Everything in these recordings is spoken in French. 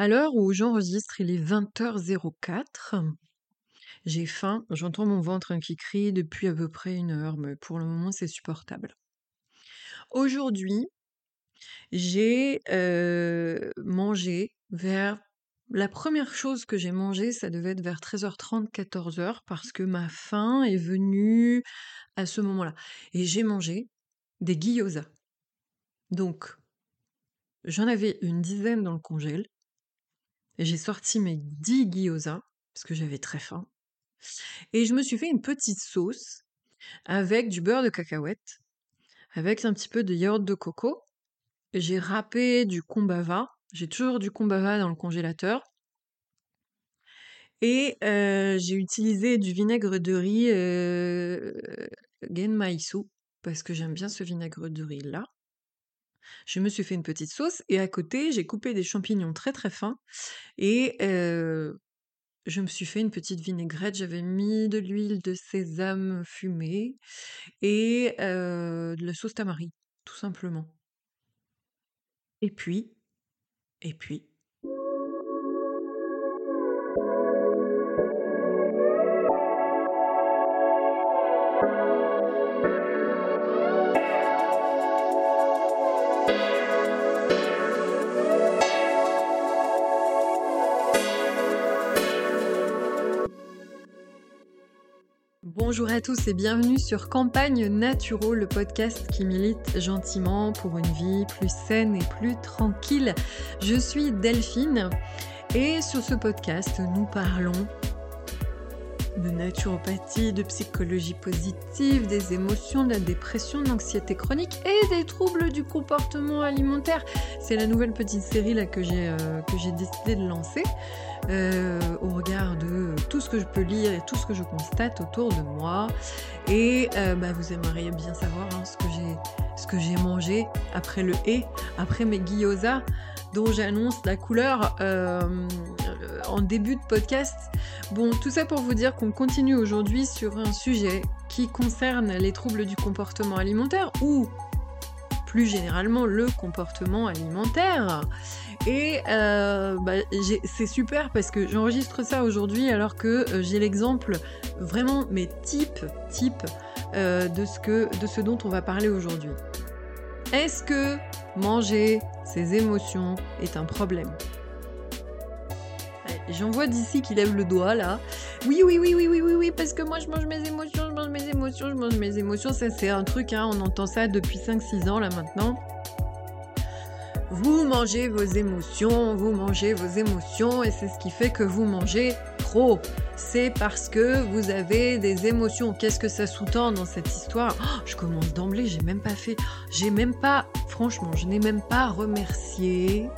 À l'heure où j'enregistre, il est 20h04. J'ai faim, j'entends mon ventre qui crie depuis à peu près une heure, mais pour le moment c'est supportable. Aujourd'hui, j'ai euh, mangé vers... La première chose que j'ai mangé, ça devait être vers 13h30, 14h, parce que ma faim est venue à ce moment-là. Et j'ai mangé des gyoza. Donc, j'en avais une dizaine dans le congèle. J'ai sorti mes 10 gyoza, parce que j'avais très faim. Et je me suis fait une petite sauce avec du beurre de cacahuète, avec un petit peu de yaourt de coco. J'ai râpé du kombava. J'ai toujours du kombava dans le congélateur. Et euh, j'ai utilisé du vinaigre de riz euh, genmaisu, parce que j'aime bien ce vinaigre de riz là. Je me suis fait une petite sauce et à côté, j'ai coupé des champignons très très fins et je me suis fait une petite vinaigrette. J'avais mis de l'huile de sésame fumée et de la sauce tamari, tout simplement. Et puis, et puis, Bonjour à tous et bienvenue sur Campagne Naturo, le podcast qui milite gentiment pour une vie plus saine et plus tranquille. Je suis Delphine et sur ce podcast, nous parlons de naturopathie, de psychologie positive, des émotions, de la dépression, de l'anxiété chronique et des troubles du comportement alimentaire. C'est la nouvelle petite série là que j'ai euh, que j'ai décidé de lancer. Euh, au regard de tout ce que je peux lire et tout ce que je constate autour de moi. Et euh, bah, vous aimeriez bien savoir hein, ce que j'ai mangé après le et, après mes gyoza dont j'annonce la couleur en début de podcast. Bon, tout ça pour vous dire qu'on continue aujourd'hui sur un sujet qui concerne les troubles du comportement alimentaire ou plus généralement le comportement alimentaire. Et euh, bah, c'est super parce que j'enregistre ça aujourd'hui alors que euh, j'ai l'exemple vraiment, mais type, type euh, de, ce que, de ce dont on va parler aujourd'hui. Est-ce que manger ses émotions est un problème? J'en vois d'ici qui lève le doigt là. Oui, oui, oui, oui, oui, oui, oui, parce que moi je mange mes émotions, je mange mes émotions, je mange mes émotions. Ça c'est un truc, hein, on entend ça depuis 5-6 ans là maintenant. Vous mangez vos émotions, vous mangez vos émotions et c'est ce qui fait que vous mangez trop. C'est parce que vous avez des émotions. Qu'est-ce que ça sous-tend dans cette histoire? Oh, Je commence d'emblée, j'ai même pas fait, j'ai même pas, franchement, je n'ai même pas remercié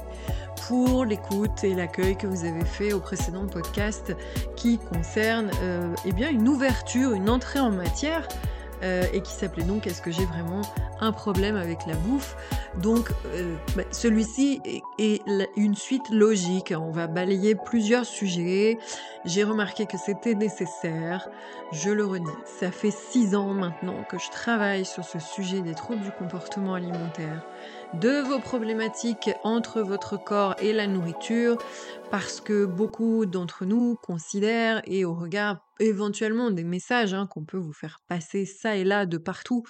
pour l'écoute et l'accueil que vous avez fait au précédent podcast qui concerne euh, eh bien une ouverture, une entrée en matière euh, et qui s'appelait donc Est-ce que j'ai vraiment un problème avec la bouffe? Donc euh, bah, celui-ci est, une suite logique. On va balayer plusieurs sujets. J'ai remarqué que c'était nécessaire. Je le redis, ça fait six ans maintenant que je travaille sur ce sujet des troubles du comportement alimentaire de vos problématiques entre votre corps et la nourriture, parce que beaucoup d'entre nous considèrent, et au regard éventuellement des messages hein, qu'on peut vous faire passer ça et là de partout,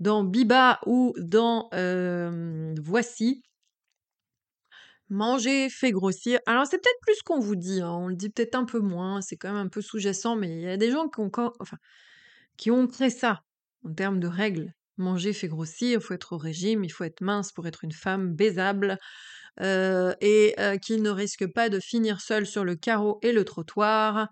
dans Biba ou dans euh, Voici, manger fait grossir. Alors c'est peut-être plus qu'on vous dit, hein, on le dit peut-être un peu moins, c'est quand même un peu sous-jacent, mais il y a des gens qui ont, ont créé ça en termes de règles Manger fait grossir, il faut être au régime, il faut être mince pour être une femme baisable euh, et euh, qui ne risque pas de finir seule sur le carreau et le trottoir.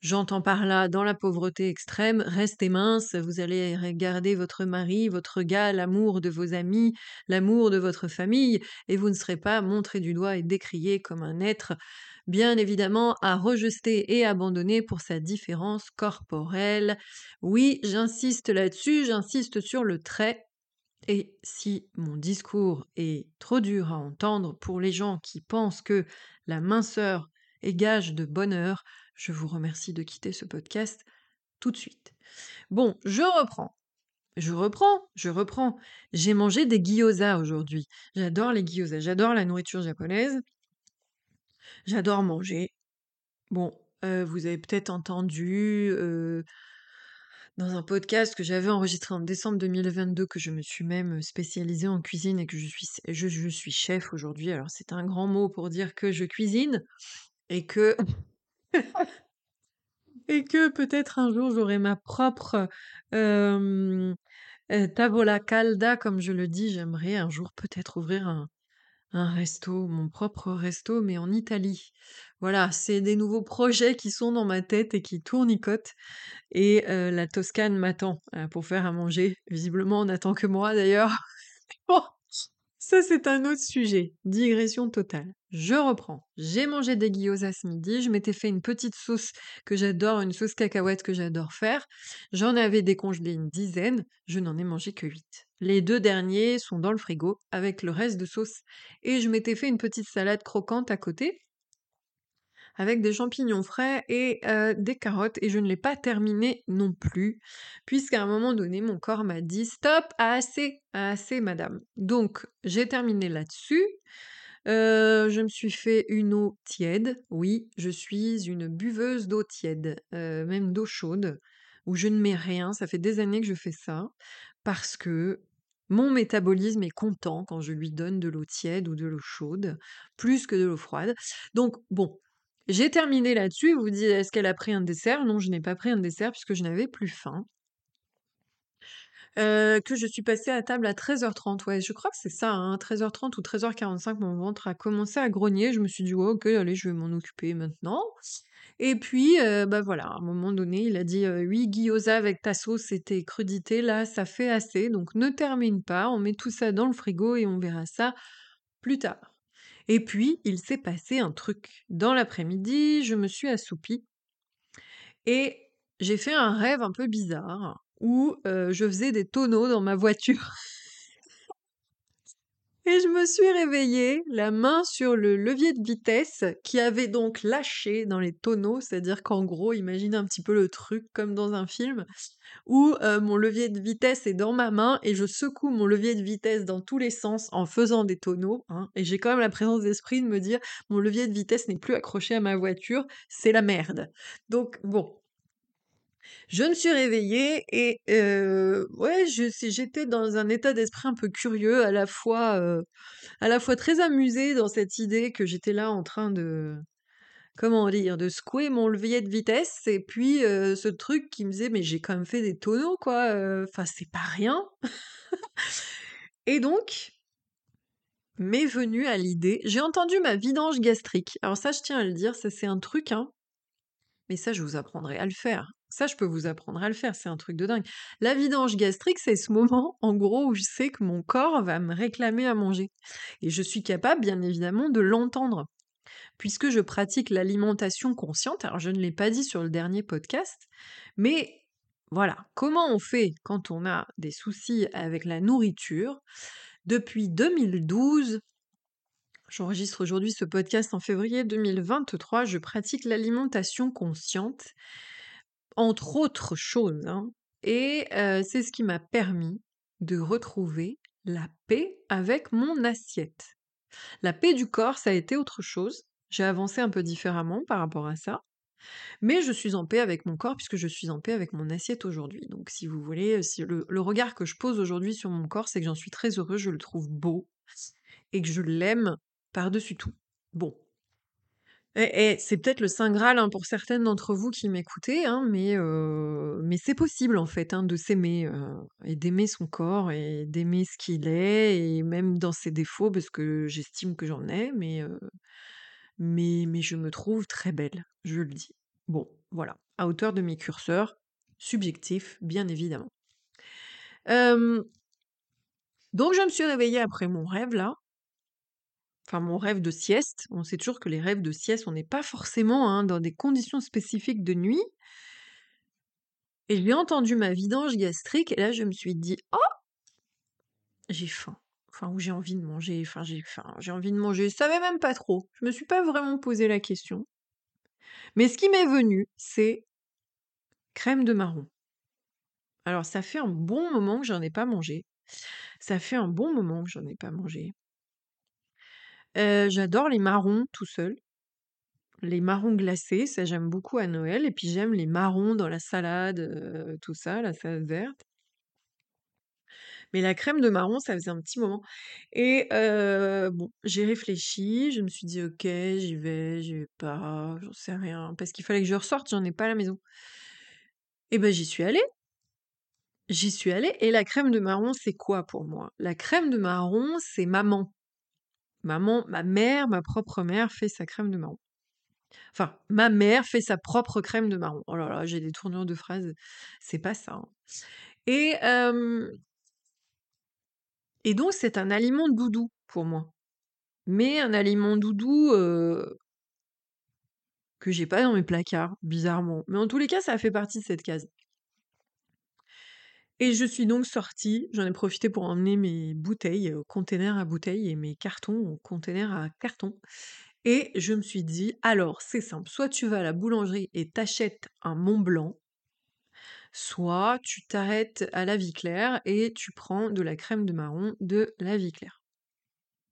J'entends par là, dans la pauvreté extrême, restez mince, vous allez regarder votre mari, votre gars, l'amour de vos amis, l'amour de votre famille, et vous ne serez pas montré du doigt et décrié comme un être bien évidemment à rejeter et abandonner pour sa différence corporelle. Oui, j'insiste là-dessus, j'insiste sur le trait. Et si mon discours est trop dur à entendre pour les gens qui pensent que la minceur est gage de bonheur, je vous remercie de quitter ce podcast tout de suite. Bon, je reprends. Je reprends, je reprends. J'ai mangé des gyoza aujourd'hui. J'adore les gyoza, j'adore la nourriture japonaise. J'adore manger. Bon, heu, vous avez peut-être entendu, heu, dans un podcast que j'avais enregistré en décembre 2022 que je me suis même, spécialisée en cuisine et que je suis je je suis chef aujourd'hui. Alors c'est un grand mot pour dire que je cuisine et que et que peut-être un jour j'aurai ma propre, heu, tavola calda comme je le dis. J'aimerais un jour peut-être ouvrir un un resto, mon propre resto, mais en Italie. Voilà, c'est des nouveaux projets qui sont dans ma tête et qui tournicotent et heu, la Toscane m'attend, heu, pour faire à manger. Visiblement, on n'attend que moi d'ailleurs. ça c'est un autre sujet. Digression totale. Je reprends. J'ai mangé des gyozas ce midi, je m'étais fait une petite sauce que j'adore, une sauce cacahuète que j'adore faire. J'en avais décongelé une dizaine, je n'en ai mangé que 8. Les 2 derniers sont dans le frigo avec le reste de sauce et je m'étais fait une petite salade croquante à côté avec des champignons frais et heu, des carottes et je ne l'ai pas terminé non plus, puisqu'à un moment donné, mon corps m'a dit: «Stop, assez, assez madame». Donc j'ai terminé là-dessus. Heu, je me suis fait une eau tiède. Oui, je suis une buveuse d'eau tiède, heu, même d'eau chaude, où je ne mets rien. Ça fait des années que je fais ça, parce que mon métabolisme est content quand je lui donne de l'eau tiède ou de l'eau chaude, plus que de l'eau froide. Donc bon, j'ai terminé là-dessus. Vous dites: «Est-ce qu'elle a pris un dessert?» non, je n'ai pas pris un dessert puisque je n'avais plus faim. Heu, que je suis passée à table à 13:30, ouais, je crois que c'est ça, hein, 13:30 ou 13:45, mon ventre a commencé à grogner. Je me suis dit: «Ouais, OK, allez, je vais m'en occuper maintenant» et puis, heu, bah, voilà, à un moment donné, il a dit: «Heu, 8 gyoza avec ta sauce et tes crudités là, ça fait assez, donc ne termine pas, on met tout ça dans le frigo et on verra ça plus tard» et puis, il s'est passé un truc. Dans l'après-midi, je me suis assoupie et j'ai fait un rêve un peu bizarre où, je faisais des tonneaux dans ma voiture. Et je me suis réveillée, la main sur le levier de vitesse qui avait donc lâché dans les tonneaux. C'est-à-dire qu'en gros, imaginez un petit peu le truc comme dans un film où, heu, mon levier de vitesse est dans ma main et je secoue mon levier de vitesse dans tous les sens en faisant des tonneaux, hein et j'ai quand même la présence d'esprit de me dire: «Mon levier de vitesse n'est plus accroché à ma voiture, c'est la merde». Donc bon, je me suis réveillée et j'étais dans un état d'esprit un peu curieux, à la fois, à la fois très amusée dans cette idée que j'étais là en train de comment dire? De secouer mon levier de vitesse et puis, ce truc qui me disait: «Mais j'ai quand même fait des tonneaux quoi, enfin c'est pas rien». Et donc m'est venue à l'idée j'ai entendu ma vidange gastrique. Alors ça, je tiens à le dire, ça c'est un truc, hein mais ça, je vous apprendrai à le faire. Ça, je peux vous apprendre à le faire, c'est un truc de dingue. La vidange gastrique, c'est ce moment, en gros, où je sais que mon corps va me réclamer à manger. Et je suis capable, bien évidemment, de l'entendre. Puisque je pratique l'alimentation consciente, alors je ne l'ai pas dit sur le dernier podcast, mais voilà, comment on fait quand on a des soucis avec la nourriture? Depuis 2012, J'enregistre aujourd'hui ce podcast en février 2023. Je pratique l'alimentation consciente, entre autres choses. hein. Et c'est ce qui m'a permis de retrouver la paix avec mon assiette. La paix du corps, ça a été autre chose. J'ai avancé un peu différemment par rapport à ça. Mais je suis en paix avec mon corps puisque je suis en paix avec mon assiette aujourd'hui. Donc si vous voulez, le, le regard que je pose aujourd'hui sur mon corps, c'est que j'en suis très heureuse, je le trouve beau et que je l'aime par-dessus tout. Bon. C'est peut-être le Saint Graal hein, pour certaines d'entre vous qui m'écoutez, hein, mais, mais c'est possible en fait hein, de s'aimer et d'aimer son corps et d'aimer ce qu'il est et même dans ses défauts parce que j'estime que j'en ai, mais, mais, mais je me trouve très belle, je le dis. Bon, voilà, à hauteur de mes curseurs, subjectif, bien évidemment. donc je me suis réveillée après mon rêve là, enfin mon rêve de sieste, on sait toujours que les rêves de sieste, on n'est pas forcément hein, dans des conditions spécifiques de nuit. Et j'ai entendu ma vidange gastrique, et là je me suis dit, oh, j'ai faim. Enfin, ou j'ai envie de manger, enfin j'ai faim, j'ai envie de manger, je savais même pas trop. Je me suis pas vraiment posé la question. Mais ce qui m'est venu, c'est crème de marron. Alors ça fait un bon moment que j'en ai pas mangé. Ça fait un bon moment que j'en ai pas mangé. J'adore les marrons tout seuls. les marrons glacés, ça j'aime beaucoup à Noël et puis j'aime les marrons dans la salade, tout ça, la salade verte. Mais la crème de marron, ça faisait un petit moment et bon, j'ai réfléchi, je me suis dit: «OK, j'y vais, j'y vais pas, j'en sais rien», parce qu'il fallait que je ressorte, j'en ai pas à la maison et ben, j'y suis allée. J'y suis allée et la crème de marron, c'est quoi pour moi? La crème de marron, c'est maman. Maman ma mère, ma propre mère fait sa crème de marron. Enfin, ma mère fait sa propre crème de marron. Oh là là, j'ai des tournures de phrases, c'est pas ça, hein et et donc c'est un aliment doudou pour moi. Mais un aliment doudou, que j'ai pas dans mes placards, bizarrement. Mais en tous les cas, ça fait partie de cette case. Et je suis donc sortie, j'en ai profité pour emmener mes bouteilles, heu, containers à bouteilles et mes cartons, containers à cartons et je me suis dit: «Alors, c'est simple, soit tu vas à la boulangerie et t'achètes un Mont Blanc soit tu t'arrêtes à La Vie Claire et tu prends de la crème de marron de La Vie Claire».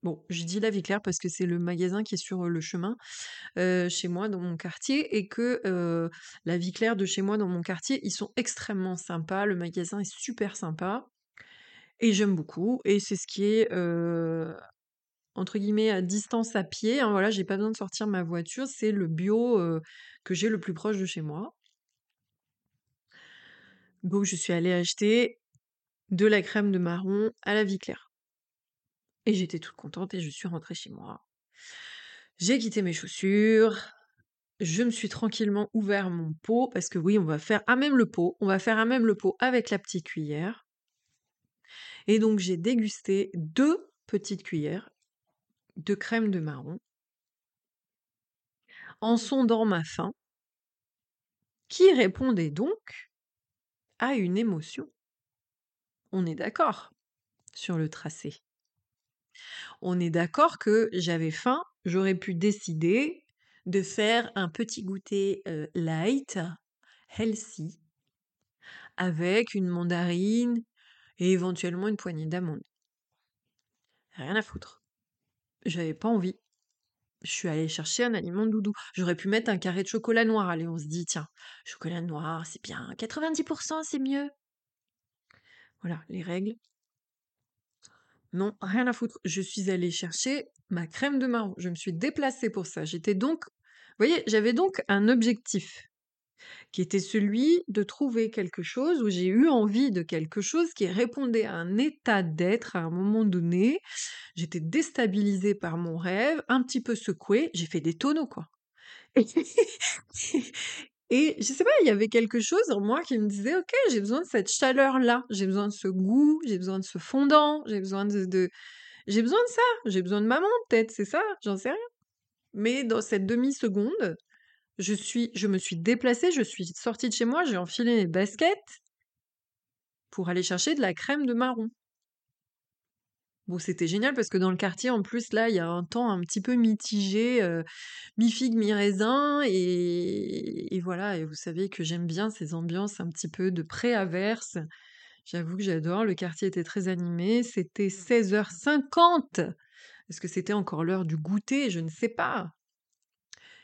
Bon, je dis La Vie Claire parce que c'est le magasin qui est sur, le chemin, chez moi dans mon quartier et que, La Vie Claire de chez moi dans mon quartier, ils sont extrêmement sympas, le magasin est super sympa et j'aime beaucoup et c'est ce qui est, entre guillemets «à distance à pied», hein, voilà, j'ai pas besoin de sortir ma voiture, c'est le bio, que j'ai le plus proche de chez moi. Donc je suis allée acheter de la crème de marron à La Vie Claire. Et j'étais toute contente et je suis rentrée chez moi. J'ai quitté mes chaussures, je me suis tranquillement ouvert mon pot parce que oui, on va faire à même le pot, on va faire à même le pot avec la petite cuillère. Et donc j'ai dégusté 2 petites cuillères de crème de marron en sondant ma faim qui répondait donc à une émotion. On est d'accord sur le tracé. On est d'accord que j'avais faim, j'aurais pu décider de faire un petit goûter, light, healthy avec une mandarine et éventuellement une poignée d'amandes. Rien à foutre. J'avais pas envie. Je suis allée chercher un aliment doudou. J'aurais pu mettre un carré de chocolat noir. Allez, on se dit: «Tiens, chocolat noir, c'est bien, 90% c'est mieux». Voilà, les règles. Non, rien à foutre. Je suis allée chercher ma crème de marron. Je me suis déplacée pour ça. J'étais donc vous voyez, j'avais donc un objectif qui était celui de trouver quelque chose où j'ai eu envie de quelque chose qui répondait à un état d'être à un moment donné. J'étais déstabilisée par mon rêve, un petit peu secouée, j'ai fait des tonneaux quoi. Et je sais pas, il y avait quelque chose en moi qui me disait: «OK, j'ai besoin de cette chaleur-là, j'ai besoin de ce goût, j'ai besoin de ce fondant, j'ai besoin de de j'ai besoin de ça, j'ai besoin de maman peut-être, c'est ça? J'en sais rien». Mais dans cette demi-seconde, je suis je me suis déplacée, je suis sortie de chez moi, j'ai enfilé mes baskets pour aller chercher de la crème de marron. Bon, c'était génial parce que dans le quartier, en plus, là, il y a un temps un petit peu mitigé, euh, mi-figue, mi-raisin, et, voilà. Et vous savez que j'aime bien ces ambiances un petit peu de pré-averse. J'avoue que j'adore. Le quartier était très animé. C'était 16h50. Est-ce que c'était encore l'heure du goûter? Je ne sais pas.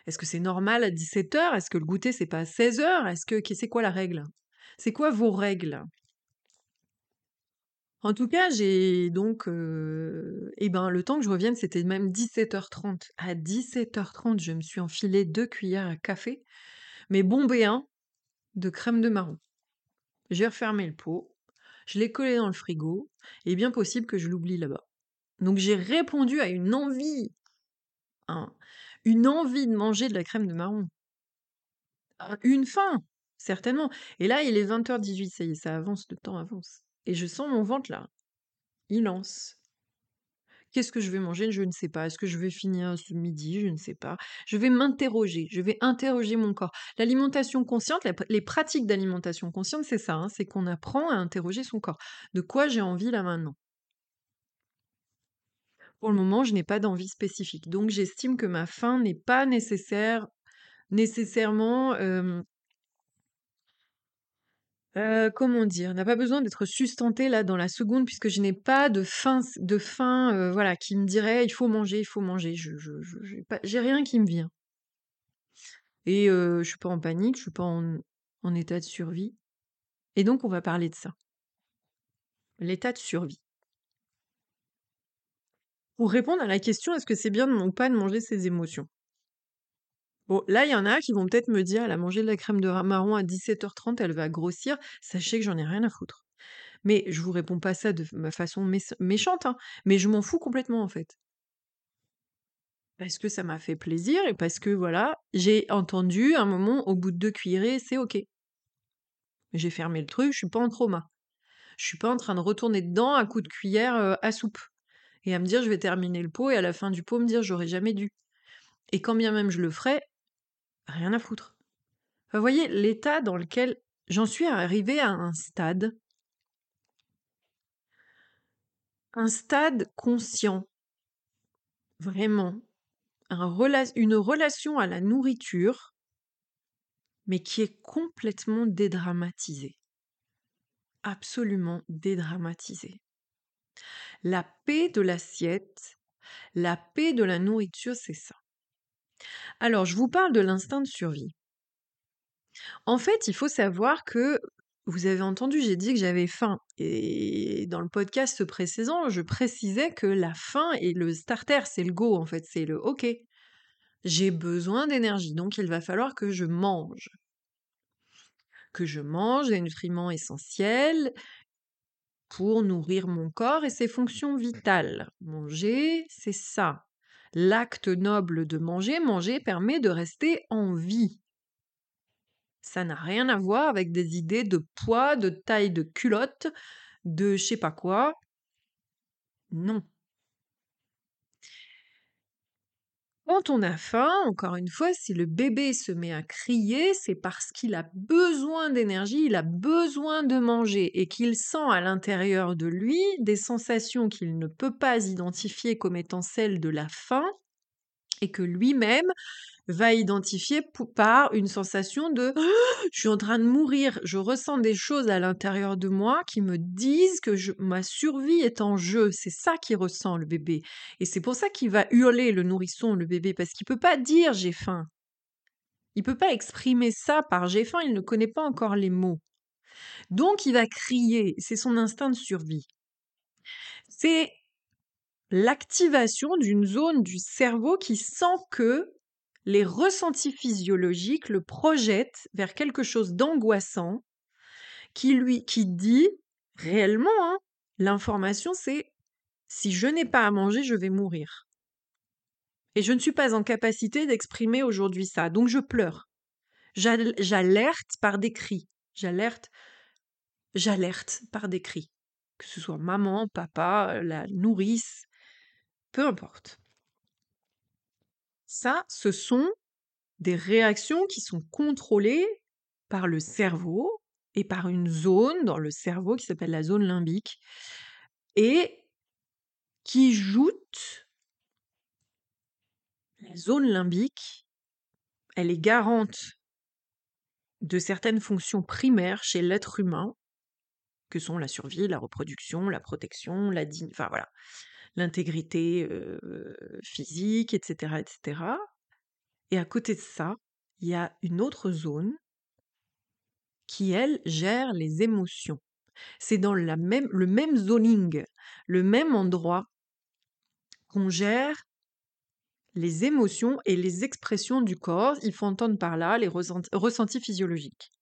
Est-ce que c'est normal à 17h Est-ce que le goûter, c'est pas à 16h Est-ce que c'est quoi la règle? C'est quoi vos règles? En tout cas, j'ai donc, et ben, le temps que je revienne, c'était même 17:30. À 17:30, je me suis enfilé 2 cuillères à café, mais bombé 1 de crème de marron. J'ai refermé le pot, je l'ai collé dans le frigo et bien possible que je l'oublie là-bas. Donc j'ai répondu à une envie, hein, une envie de manger de la crème de marron. Ah, une faim, certainement et là, il est 20:18, ça y est, ça avance, le temps avance. Et je sens mon ventre là. Il lance. Qu'est-ce que je vais manger? Je ne sais pas. Est-ce que je vais finir ce midi? Je ne sais pas. Je vais m'interroger. Je vais interroger mon corps. L'alimentation consciente, les pratiques d'alimentation consciente, c'est ça. Hein, c'est qu'on apprend à interroger son corps. De quoi j'ai envie là maintenant? Pour le moment, je n'ai pas d'envie spécifique. Donc, j'estime que ma faim n'est pas nécessaire, nécessairement euh, comment dire? N'a pas besoin d'être sustenté là dans la seconde puisque je n'ai pas de faim de faim, euh, voilà, qui me dirait: «Il faut manger, il faut manger». Je j'ai rien qui me vient. et je je suis pas en panique, je suis pas en en état de survie et donc on va parler de ça. L'état de survie. Pour répondre à la question: «Est-ce que c'est bien ou pas de manger ses émotions?» Bon, là, il y en a qui vont peut-être me dire: «Elle a mangé de la crème de marron à 17:30, elle va grossir». Sachez que j'en ai rien à foutre. Mais je vous réponds pas ça de ma façon méchante, hein, mais je m'en fous complètement, en fait. Parce que ça m'a fait plaisir et parce que, voilà, j'ai entendu un moment, au bout de 2 cuillerées, c'est OK. J'ai fermé le truc, je suis pas en trauma. Je suis pas en train de retourner dedans à coups de cuillère, à soupe et à me dire: «Je vais terminer le pot» et à la fin du pot me dire: «J'aurais jamais dû» et quand bien même je le ferais, rien à foutre. vous voyez l'état dans lequel j'en suis arrivée à un stade un stade conscient. Vraiment. une relation à la nourriture, mais qui est complètement dédramatisée. Absolument dédramatisée. La paix de l'assiette, la paix de la nourriture, c'est ça. Alors, je vous parle de l'instinct de survie. En fait, il faut savoir que vous avez entendu, j'ai dit que j'avais faim. Et dans le podcast précédent, je précisais que la faim est le starter, c'est le go en fait, c'est le OK. J'ai besoin d'énergie, donc il va falloir que je mange. Que je mange des nutriments essentiels pour nourrir mon corps et ses fonctions vitales. Manger, c'est ça. L'acte noble de manger, manger permet de rester en vie. Ça n'a rien à voir avec des idées de poids, de taille de culotte, de je sais pas quoi. Non. Quand on a faim, encore une fois, si le bébé se met à crier, c'est parce qu'il a besoin d'énergie, il a besoin de manger et qu'il sent à l'intérieur de lui des sensations qu'il ne peut pas identifier comme étant celles de la faim et que lui-même va identifier par une sensation de je suis en train de mourir, je ressens des choses à l'intérieur de moi qui me disent que ma survie est en jeu. C'est ça qu'il ressent le bébé. Et c'est pour ça qu'il va hurler le nourrisson, le bébé, parce qu'il peut pas dire j'ai faim. Il peut pas exprimer ça par j'ai faim, il ne connaît pas encore les mots. Donc il va crier, c'est son instinct de survie. C'est l'activation d'une zone du cerveau qui sent que les ressentis physiologiques le projettent vers quelque chose d'angoissant qui lui qui dit réellement hein, l'information c'est si je n'ai pas à manger je vais mourir et je ne suis pas en capacité d'exprimer aujourd'hui ça donc je pleure. J'alerte par des cris. J'alerte j'alerte par des cris. Que ce soit maman papa la nourrice peu importe. Ça, ce sont des réactions qui sont contrôlées par le cerveau et par une zone dans le cerveau qui s'appelle la zone limbique et qui joute la zone limbique, elle est garante de certaines fonctions primaires chez l'être humain, que sont la survie, la reproduction, la protection, la enfin voilà, l'intégrité physique, etc., etc. Et à côté de ça, il y a une autre zone qui, elle, gère les émotions. C'est dans la même, le même zoning, le même endroit qu'on gère les émotions et les expressions du corps. Il faut entendre par là les ressentis physiologiques.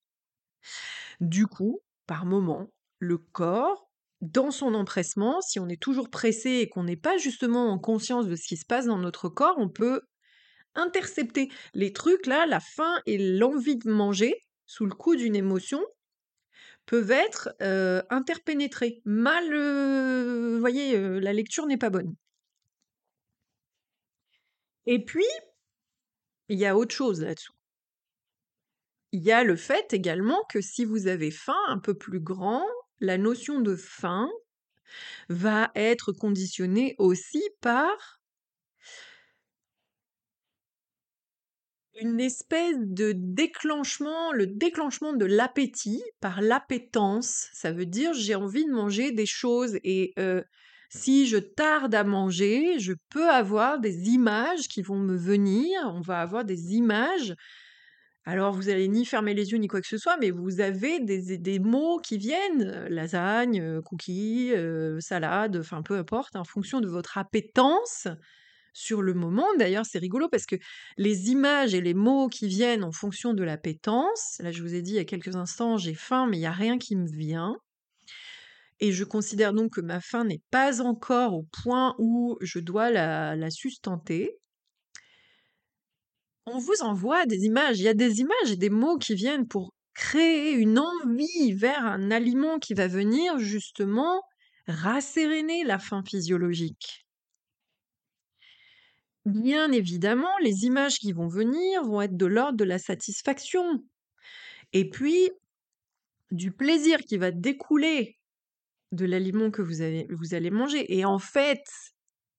Du coup, par moment, le corps dans son empressement, si on est toujours pressé et qu'on n'est pas justement en conscience de ce qui se passe dans notre corps, on peut intercepter les trucs là, la faim et l'envie de manger sous le coup d'une émotion peuvent être euh, interpénétrés. Mal, euh, voyez, euh, la lecture n'est pas bonne. Et puis, il y a autre chose là-dessous. Il y a le fait également que si vous avez faim un peu plus grand, la notion de faim va être conditionnée aussi par une espèce de déclenchement, le déclenchement de l'appétit par l'appétence. Ça veut dire j'ai envie de manger des choses et si je tarde à manger, je peux avoir des images qui vont me venir. On va avoir des images Alors vous allez ni fermer les yeux ni quoi que ce soit, mais vous avez des mots qui viennent, heu, lasagne, heu, cookies, heu, salade, enfin peu importe, en fonction de votre appétence sur le moment. D'ailleurs, c'est rigolo parce que les images et les mots qui viennent en fonction de l'appétence là, je vous ai dit il y a quelques instants: «J'ai faim, mais il y a rien qui me vient» et je considère donc que ma faim n'est pas encore au point où je dois la la sustenter. On vous envoie des images, il y a des images et des mots qui viennent pour créer une envie vers un aliment qui va venir justement rasséréner la faim physiologique. Bien évidemment, les images qui vont venir vont être de l'ordre de la satisfaction. Et puis du plaisir qui va découler de l'aliment que vous vous allez manger. Et en fait,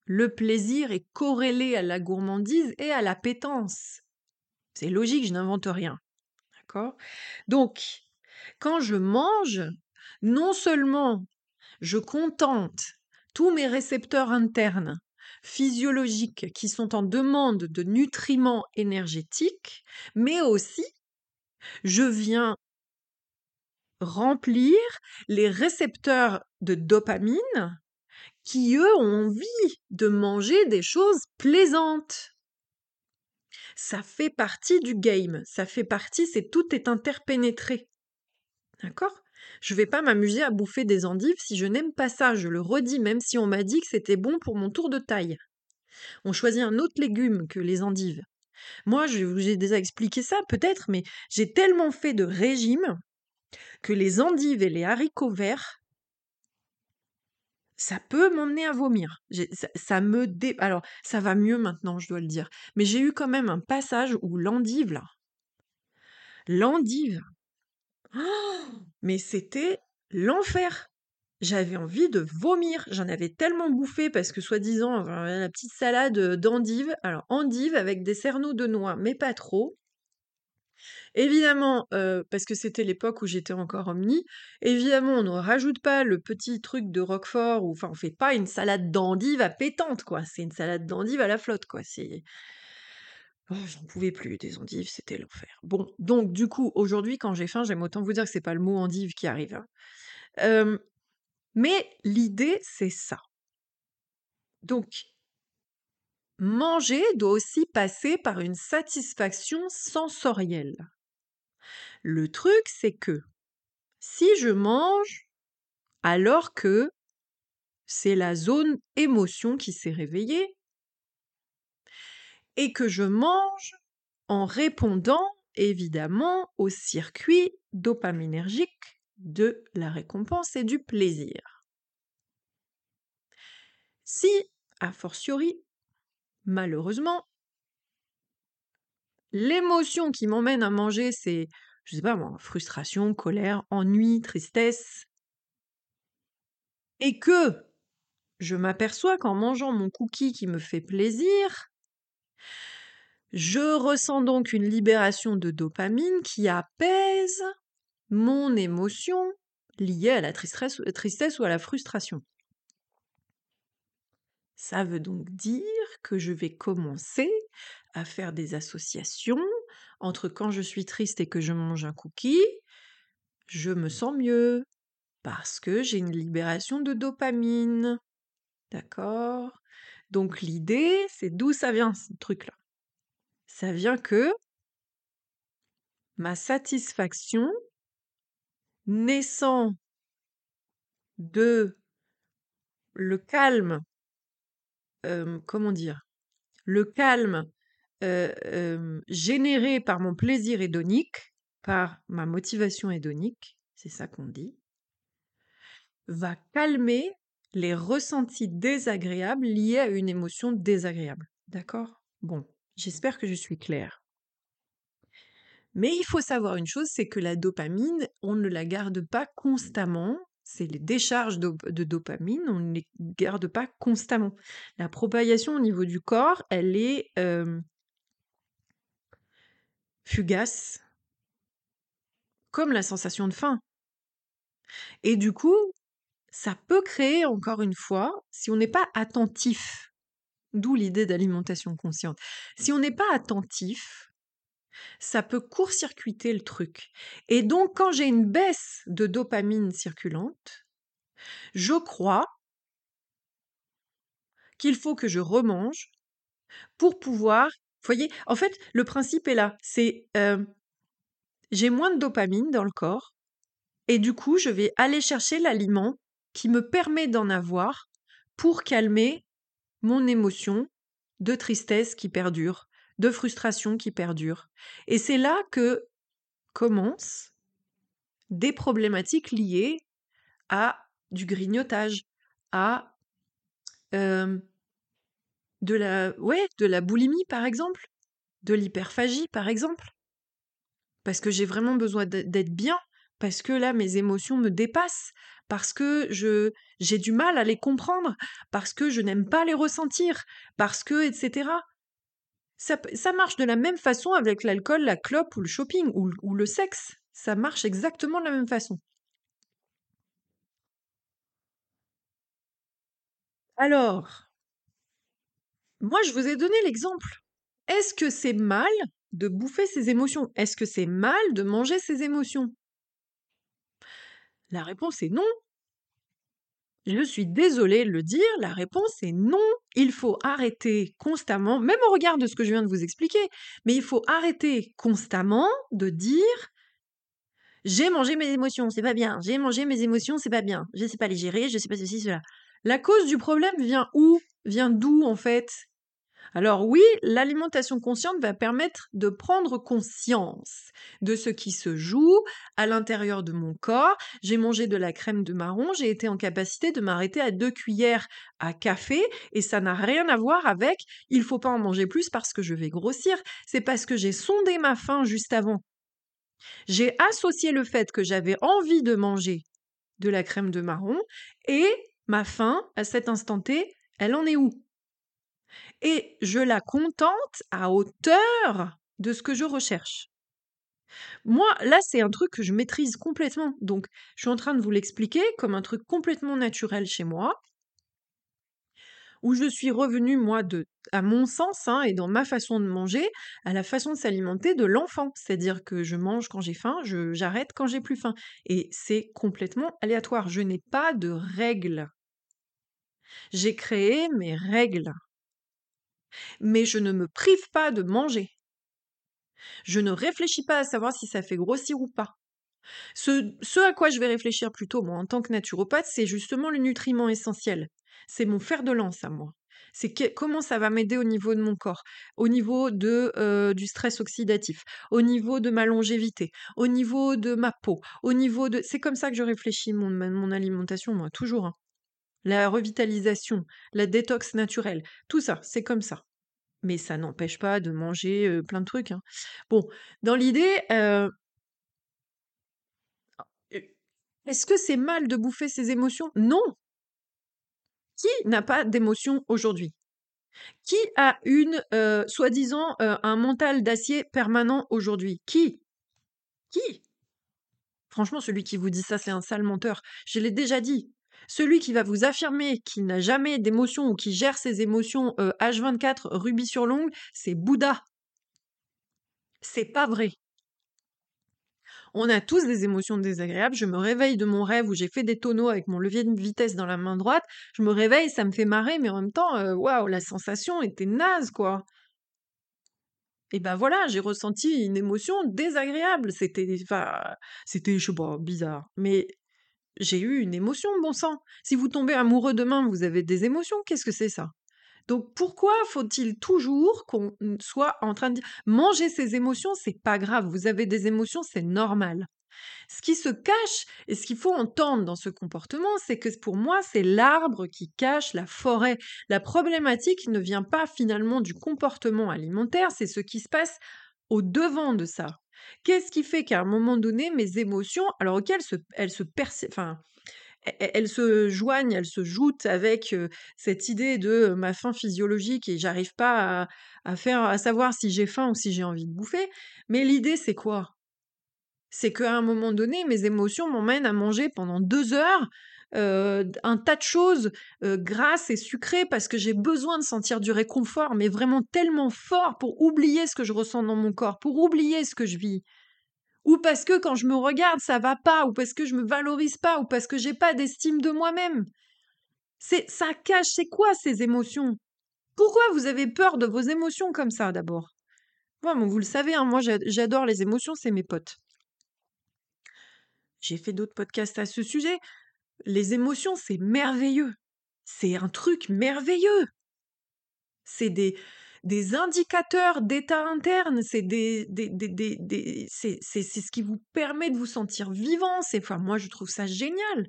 le plaisir est corrélé à la gourmandise et à l'appétence. C'est logique, je n'invente rien. D'accord? Donc, quand je mange, non seulement je contente tous mes récepteurs internes physiologiques qui sont en demande de nutriments énergétiques, mais aussi je viens remplir les récepteurs de dopamine qui, eux, ont envie de manger des choses plaisantes. Ça fait partie du game, ça fait partie, c'est tout est interpénétré. D'accord? Je vais pas m'amuser à bouffer des endives si je n'aime pas ça, je le redis, même si on m'a dit que c'était bon pour mon tour de taille. On choisit un autre légume que les endives. Moi, je vous ai déjà expliqué ça peut-être, mais j'ai tellement fait de régime que les endives et les haricots verts, ça peut m'emmener à vomir. Ça, ça, me dé... Alors, ça va mieux maintenant, je dois le dire. Mais j'ai eu quand même un passage où l'endive, là, l'endive, oh mais c'était l'enfer. J'avais envie de vomir. J'en avais tellement bouffé parce que, soi-disant, la petite salade d'endive. Alors, endive avec des cerneaux de noix, mais pas trop. Évidemment, parce que c'était l'époque où j'étais encore omni, évidemment, on ne rajoute pas le petit truc de roquefort ou enfin, on fait pas une salade d'endives à pétante, quoi. C'est une salade d'endives à la flotte, quoi. C'est oh, j'en pouvais plus des endives, c'était l'enfer. Bon, donc du coup, aujourd'hui, quand j'ai faim, j'aime autant vous dire que c'est pas le mot endive qui arrive, hein. mais l'idée, c'est ça. Donc manger doit aussi passer par une satisfaction sensorielle. Le truc, c'est que si je mange alors que c'est la zone émotion qui s'est réveillée et que je mange en répondant évidemment au circuit dopaminergique de la récompense et du plaisir. Si, a fortiori, malheureusement, l'émotion qui m'emmène à manger, c'est je sais pas moi, frustration, colère, ennui, tristesse. Et que je m'aperçois qu'en mangeant mon cookie qui me fait plaisir, je ressens donc une libération de dopamine qui apaise mon émotion liée à la tristesse, tristesse ou à la frustration. Ça veut donc dire que je vais commencer à faire des associations entre quand je suis triste et que je mange un cookie, je me sens mieux parce que j'ai une libération de dopamine. D'accord? Donc l'idée, c'est d'où ça vient ce truc-là? Ça vient que ma satisfaction naissant de le calme, comment dire, le calme généré par mon plaisir hédonique, par ma motivation hédonique, c'est ça qu'on dit, va calmer les ressentis désagréables liés à une émotion désagréable. D'accord? Bon, j'espère que je suis claire. Mais il faut savoir une chose, c'est que la dopamine, on ne la garde pas constamment. C'est les décharges de, dopamine, on ne les garde pas constamment. La propagation au niveau du corps, elle est fugace, comme la sensation de faim. Et du coup, ça peut créer, encore une fois, si on n'est pas attentif, d'où l'idée d'alimentation consciente, si on n'est pas attentif, ça peut court-circuiter le truc. Et donc, quand j'ai une baisse de dopamine circulante, je crois qu'il faut que je remange pour pouvoir. Vous voyez, en fait, le principe est là. C'est euh, j'ai moins de dopamine dans le corps, et du coup, je vais aller chercher l'aliment qui me permet d'en avoir pour calmer mon émotion de tristesse qui perdure, de frustration qui perdure. Et c'est là que commencent des problématiques liées à du grignotage, à de la, boulimie par exemple, de l'hyperphagie par exemple, parce que j'ai vraiment besoin d'être bien, parce que là mes émotions me dépassent, parce que je j'ai du mal à les comprendre, parce que je n'aime pas les ressentir, parce que etc. Ça, marche de la même façon avec l'alcool, la clope ou le shopping ou le sexe. Ça marche exactement de la même façon. Alors, moi, je vous ai donné l'exemple. Est-ce que c'est mal de bouffer ses émotions? Est-ce que c'est mal de manger ses émotions? La réponse est non. Je suis désolée de le dire, la réponse est non. Il faut arrêter constamment, même au regard de ce que je viens de vous expliquer, mais il faut arrêter constamment de dire j'ai mangé mes émotions, c'est pas bien. J'ai mangé mes émotions, c'est pas bien. Je sais pas les gérer, je sais pas ceci, cela. La cause du problème vient où? Vient d'où en fait? Alors oui, l'alimentation consciente va permettre de prendre conscience de ce qui se joue à l'intérieur de mon corps. J'ai mangé de la crème de marron, j'ai été en capacité de m'arrêter à deux cuillères à café et ça n'a rien à voir avec il faut pas en manger plus parce que je vais grossir, c'est parce que j'ai sondé ma faim juste avant. J'ai associé le fait que j'avais envie de manger de la crème de marron et ma faim à cet instant T, elle en est où? Et je la contente à hauteur de ce que je recherche. Moi, là, c'est un truc que je maîtrise complètement. Donc, je suis en train de vous l'expliquer comme un truc complètement naturel chez moi, où je suis revenue, moi, de, à mon sens, hein, et dans ma façon de manger, à la façon de s'alimenter de l'enfant. C'est-à-dire que je mange quand j'ai faim, j'arrête quand j'ai plus faim. Et c'est complètement aléatoire. Je n'ai pas de règles. J'ai créé mes règles mais je ne me prive pas de manger. Je ne réfléchis pas à savoir si ça fait grossir ou pas. Ce, à quoi je vais réfléchir plutôt, moi, en tant que naturopathe, c'est justement le nutriment essentiel. C'est mon fer de lance à moi. C'est comment ça va m'aider au niveau de mon corps, au niveau euh, du stress oxydatif, au niveau de ma longévité, au niveau de ma peau, au niveau de... C'est comme ça que je réfléchis mon, mon alimentation, moi, toujours. Hein la revitalisation, la détox naturelle, tout ça, c'est comme ça. Mais ça n'empêche pas de manger plein de trucs. Hein. Bon, dans l'idée, est-ce que c'est mal de bouffer ses émotions? Non. Qui n'a pas d'émotions aujourd'hui? Qui a une, soi-disant, un mental d'acier permanent aujourd'hui? Qui? Qui? Franchement, celui qui vous dit ça, c'est un sale menteur. Je l'ai déjà dit. Celui qui va vous affirmer qu'il n'a jamais d'émotions ou qui gère ses émotions H24 rubis sur l'ongle, c'est Bouddha. C'est pas vrai. On a tous des émotions désagréables. Je me réveille de mon rêve où j'ai fait des tonneaux avec mon levier de vitesse dans la main droite. Je me réveille, ça me fait marrer, mais en même temps, waouh, la sensation était naze, quoi. Et ben voilà, j'ai ressenti une émotion désagréable. C'était, enfin, c'était, je sais pas, bizarre. Mais j'ai eu une émotion, bon sang. Si vous tombez amoureux demain, vous avez des émotions. Qu'est-ce que c'est ça? Donc pourquoi faut-il toujours qu'on soit en train de dire manger ses émotions, c'est pas grave. Vous avez des émotions, c'est normal. Ce qui se cache et ce qu'il faut entendre dans ce comportement, c'est que pour moi, c'est l'arbre qui cache la forêt. La problématique ne vient pas finalement du comportement alimentaire, c'est ce qui se passe au devant de ça. Qu'est-ce qui fait qu'à un moment donné, mes émotions, alors auxquelles se, elles se enfin, e, e, elles se joignent, elles se joutent avec cette idée de ma faim physiologique et j'arrive pas à, faire, à savoir si j'ai faim ou si j'ai envie de bouffer. Mais l'idée, c'est quoi? C'est qu'à un moment donné, mes émotions m'emmènent à manger pendant deux heures un tas de choses grasses et sucrées parce que j'ai besoin de sentir du réconfort, mais vraiment tellement fort pour oublier ce que je ressens dans mon corps, pour oublier ce que je vis. Ou parce que quand je me regarde, ça va pas, ou parce que je me valorise pas, ou parce que j'ai pas d'estime de moi-même. C'est ça cache, c'est quoi ces émotions? Pourquoi vous avez peur de vos émotions comme ça d'abord? Vous le savez, hein, moi j'adore les émotions, c'est mes potes. J'ai fait d'autres podcasts à ce sujet. Les émotions, c'est merveilleux. C'est un truc merveilleux. C'est des, des indicateurs d'état interne, c'est des, des, des, c'est, ce qui vous permet de vous sentir vivant. C'est, enfin, moi, je trouve ça génial.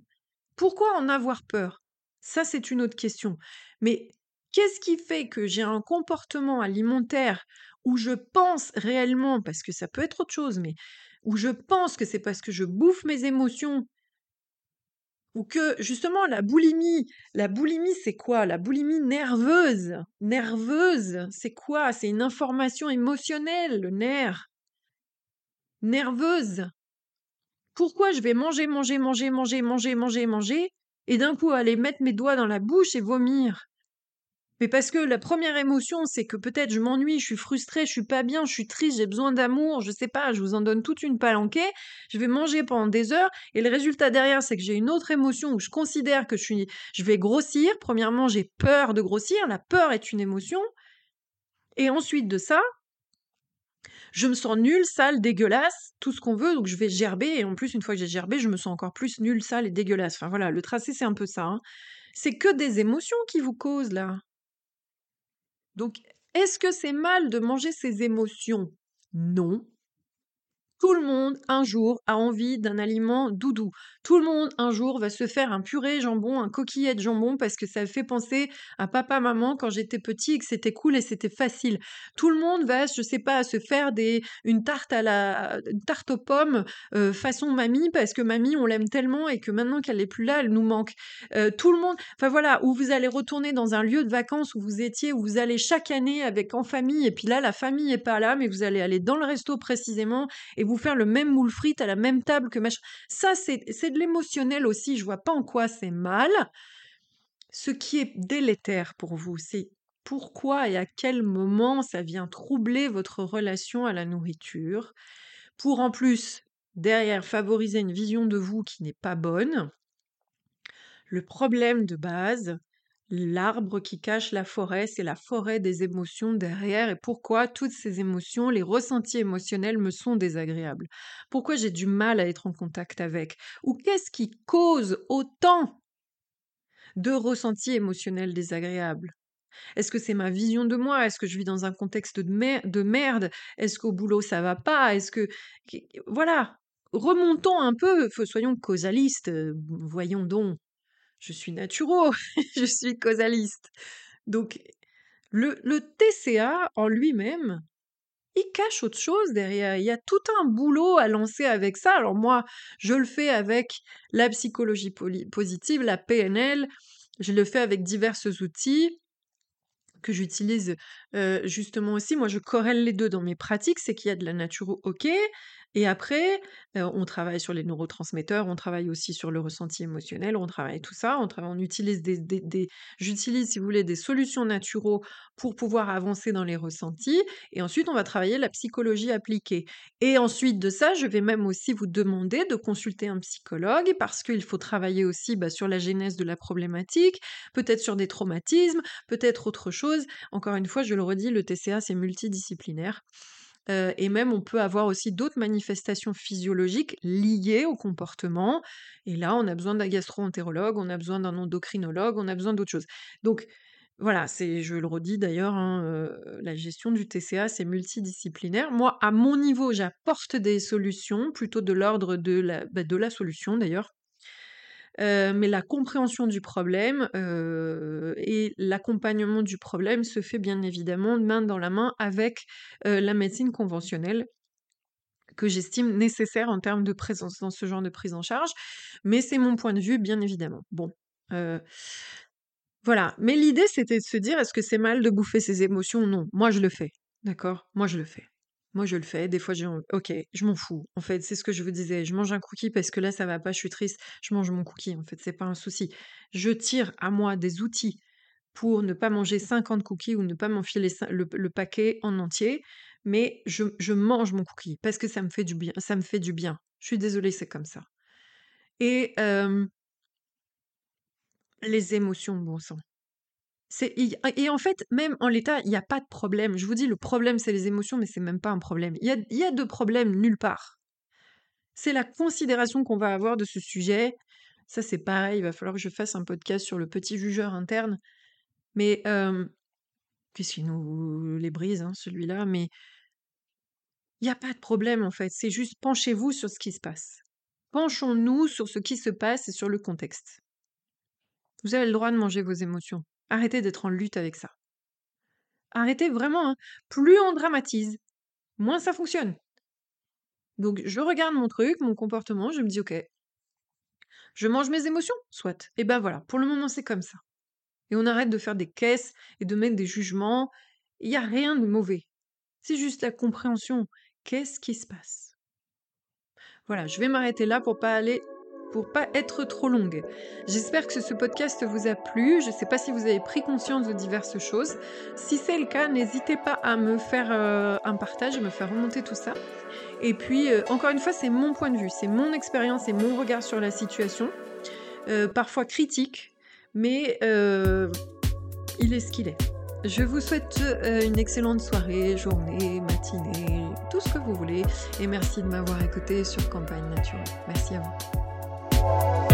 Pourquoi en avoir peur? Ça, c'est une autre question. Mais qu'est-ce qui fait que j'ai un comportement alimentaire où je pense réellement, parce que ça peut être autre chose, mais où je pense que c'est parce que je bouffe mes émotions, ou que justement la boulimie, la boulimie c'est quoi? La boulimie nerveuse, nerveuse, c'est quoi? C'est une information émotionnelle, le nerf. Nerveuse. Pourquoi je vais manger, manger, manger, manger, manger, manger, manger, et d'un coup aller mettre mes doigts dans la bouche et vomir? Mais parce que la première émotion, c'est que peut-être je m'ennuie, je suis frustrée, je suis pas bien, je suis triste, j'ai besoin d'amour, je sais pas, je vous en donne toute une palanquée, je vais manger pendant des heures, et le résultat derrière, c'est que j'ai une autre émotion où je considère que je suis, je vais grossir. Premièrement, j'ai peur de grossir, la peur est une émotion. Et ensuite de ça, je me sens nulle, sale, dégueulasse, tout ce qu'on veut, donc je vais gerber, et en plus, une fois que j'ai gerbé, je me sens encore plus nulle, sale et dégueulasse. Enfin voilà, le tracé, c'est un peu ça. Hein. C'est que des émotions qui vous causent là. Donc, est-ce que c'est mal de manger ses émotions? Non. Tout le monde, un jour, a envie d'un aliment doudou. Tout le monde, un jour, va se faire un purée jambon, un coquillet de jambon, parce que ça fait penser à papa-maman quand j'étais petit et que c'était cool et c'était facile. Tout le monde va, je sais pas, se faire des, une tarte à la, tarte aux pommes euh, façon mamie, parce que mamie, on l'aime tellement et que maintenant qu'elle n'est plus là, elle nous manque. Euh, tout le monde, enfin voilà, où vous allez retourner dans un lieu de vacances où vous étiez, où vous allez chaque année avec en famille, et puis là, la famille est pas là, mais vous allez aller dans le resto précisément et vous faire le même moule frite à la même table que machin. Ça, c'est de l'émotionnel aussi. Je vois pas en quoi c'est mal. Ce qui est délétère pour vous, c'est pourquoi et à quel moment ça vient troubler votre relation à la nourriture, pour en plus, derrière, favoriser une vision de vous qui n'est pas bonne. Le problème de base, L'arbre qui cache la forêt, c'est la forêt des émotions derrière et pourquoi toutes ces émotions, les ressentis émotionnels me sont désagréables. Pourquoi j'ai du mal à être en contact avec? Ou qu'est-ce qui cause autant de ressentis émotionnels désagréables? Est-ce que c'est ma vision de moi? Est-ce que je vis dans un contexte de, merde? Est-ce qu'au boulot ça va pas? Est-ce que voilà, remontons un peu, soyons causalistes, euh, voyons donc je suis naturo, je suis causaliste. Donc, le, TCA en lui-même, il cache autre chose derrière. Il y a tout un boulot à lancer avec ça. Alors moi, je le fais avec la psychologie positive, la PNL, je le fais avec divers outils que j'utilise euh, justement aussi. Moi, je corrèle les deux dans mes pratiques. C'est qu'il y a de la naturo, ok, et après, on travaille sur les neurotransmetteurs, on travaille aussi sur le ressenti émotionnel, on travaille tout ça, on, travaille, on utilise des, j'utilise, si vous voulez, des solutions naturelles pour pouvoir avancer dans les ressentis. Et ensuite, on va travailler la psychologie appliquée. Et ensuite de ça, je vais même aussi vous demander de consulter un psychologue parce qu'il faut travailler aussi bah, sur la genèse de la problématique, peut-être sur des traumatismes, peut-être autre chose. Encore une fois, je le redis, le TCA, c'est multidisciplinaire et même on peut avoir aussi d'autres manifestations physiologiques liées au comportement. Et là, on a besoin d'un gastro-entérologue, on a besoin d'un endocrinologue, on a besoin d'autres choses. Donc voilà, c'est, je le redis d'ailleurs, hein, la gestion du TCA, c'est multidisciplinaire. Moi, à mon niveau, j'apporte des solutions, plutôt de l'ordre de la, bah, de la solution d'ailleurs mais la compréhension du problème et l'accompagnement du problème se fait bien évidemment main dans la main avec la médecine conventionnelle que j'estime nécessaire en termes de présence dans ce genre de prise en charge, mais c'est mon point de vue bien évidemment. Bon, voilà. Mais l'idée c'était de se dire est-ce que c'est mal de bouffer ses émotions? Non, moi je le fais, d'accord? Moi je le fais. Moi, je le fais. Des fois, j'ai OK, je m'en fous. En fait, c'est ce que je vous disais. Je mange un cookie parce que là, ça va pas, je suis triste. Je mange mon cookie. En fait, c'est pas un souci. Je tire à moi des outils pour ne pas manger 50 cookies ou ne pas m'enfiler le, paquet en entier, mais je, mange mon cookie parce que ça me fait du bien. Ça me fait du bien. Je suis désolée, c'est comme ça. Et les émotions, bon sang. Et en fait, même en l'état, il n'y a pas de problème. Je vous dis, le problème, c'est les émotions, mais c'est même pas un problème. Il y a, y de problèmes nulle part. C'est la considération qu'on va avoir de ce sujet. Ça, c'est pareil, il va falloir que je fasse un podcast sur le petit jugeur interne. Mais, puisqu'il nous les brise, hein, celui-là, mais il n'y a pas de problème, en fait. C'est juste penchez-vous sur ce qui se passe. Penchons-nous sur ce qui se passe et sur le contexte. Vous avez le droit de manger vos émotions. Arrêtez d'être en lutte avec ça. Arrêtez vraiment. Hein. Plus on dramatise, moins ça fonctionne. Donc je regarde mon truc, mon comportement, je me dis ok, je mange mes émotions, soit. Et ben voilà, pour le moment c'est comme ça. Et on arrête de faire des caisses et de mettre des jugements. Il n'y a rien de mauvais. C'est juste la compréhension. Qu'est-ce qui se passe? Voilà, je vais m'arrêter là pour pas aller pour pas être trop longue. J'espère que ce podcast vous a plu. Je ne sais pas si vous avez pris conscience de diverses choses. Si c'est le cas, n'hésitez pas à me faire euh, un partage, me faire remonter tout ça. Et puis, euh, encore une fois, c'est mon point de vue, c'est mon expérience et mon regard sur la situation. Euh, parfois critique, mais il est ce qu'il est. Je vous souhaite une excellente soirée, journée, matinée, tout ce que vous voulez. Et merci de m'avoir écouté sur Campagne Naturelle. Merci à vous. Bye.